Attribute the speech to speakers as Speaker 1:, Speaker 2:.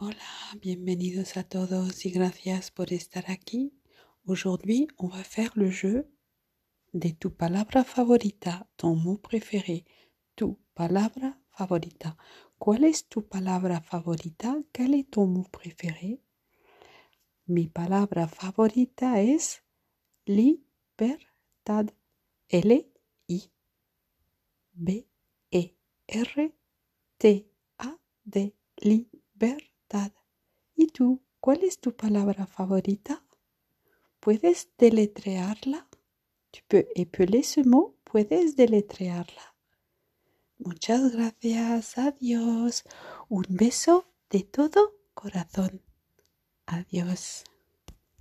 Speaker 1: Hola, bienvenidos a todos y gracias por estar aquí. Aujourd'hui, on va faire le jeu de tu palabra favorita, ton mot préféré, tu palabra favorita. ¿Cuál es tu palabra favorita? ¿Quel est ton mot préféré? Mi palabra favorita es libertad. E R T A D ¿Y tú? ¿Cuál es tu palabra favorita? ¿Puedes deletrearla? Tu peux épeler ce mot? ¿Puedes deletrearla? Muchas gracias. Adiós. Un beso de todo corazón. Adiós.